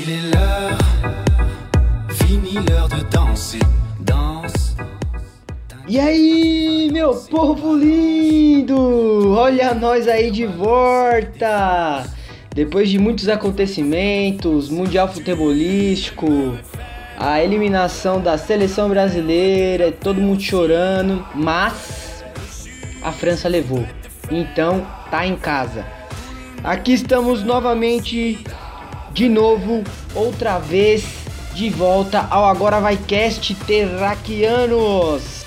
Il est l'heure, fini l'heure de danser, danse. E aí, meu povo lindo! Olha nós aí de volta! Depois de muitos acontecimentos, mundial futebolístico, a eliminação da seleção brasileira, todo mundo chorando, mas a França levou. Então, tá em casa. Aqui estamos novamente de novo, outra vez de volta ao Agora Vai Cast Terraquianos.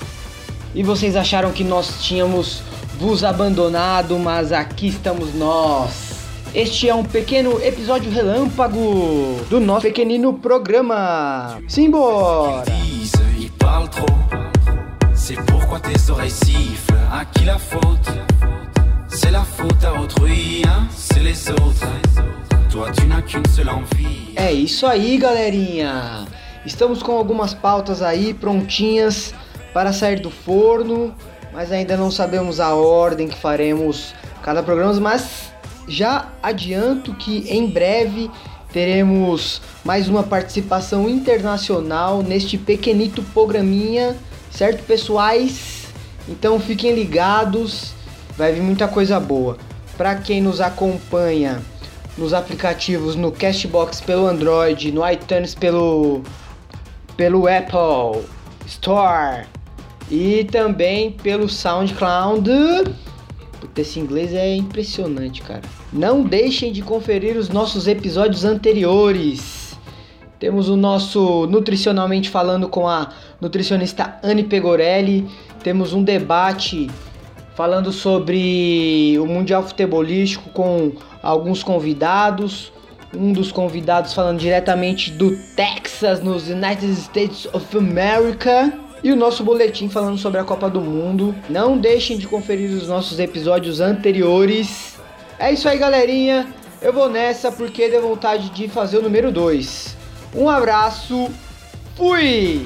E vocês acharam que nós tínhamos vos abandonado, mas aqui estamos nós. Este é um pequeno episódio relâmpago do nosso pequenino programa. Simbora! C'est pourquoi tes oreilles sifflent. À qui la faute C'est la faute à autrui, hein C'est les autres. É isso aí, galerinha. Estamos com algumas pautas aí prontinhas para sair do forno, mas ainda não sabemos a ordem que faremos cada programa, mas já adianto que em breve teremos mais uma participação internacional neste pequenito programinha, certo, pessoais? Então fiquem ligados, vai vir muita coisa boa. Para quem nos acompanha nos aplicativos no Castbox pelo Android, no iTunes pelo pelo Apple Store e também pelo SoundCloud. Puta, esse inglês é impressionante, cara. Não deixem de conferir os nossos episódios anteriores. Temos o nosso Nutricionalmente Falando com a nutricionista Anne Pegorelli. Temos um debate falando sobre o Mundial Futebolístico com alguns convidados. Um dos convidados falando diretamente do Texas, nos United States of America. E o nosso boletim falando sobre a Copa do Mundo. Não deixem de conferir os nossos episódios anteriores. É isso aí, galerinha. Eu vou nessa porque deu vontade de fazer o número 2. Um abraço. Fui!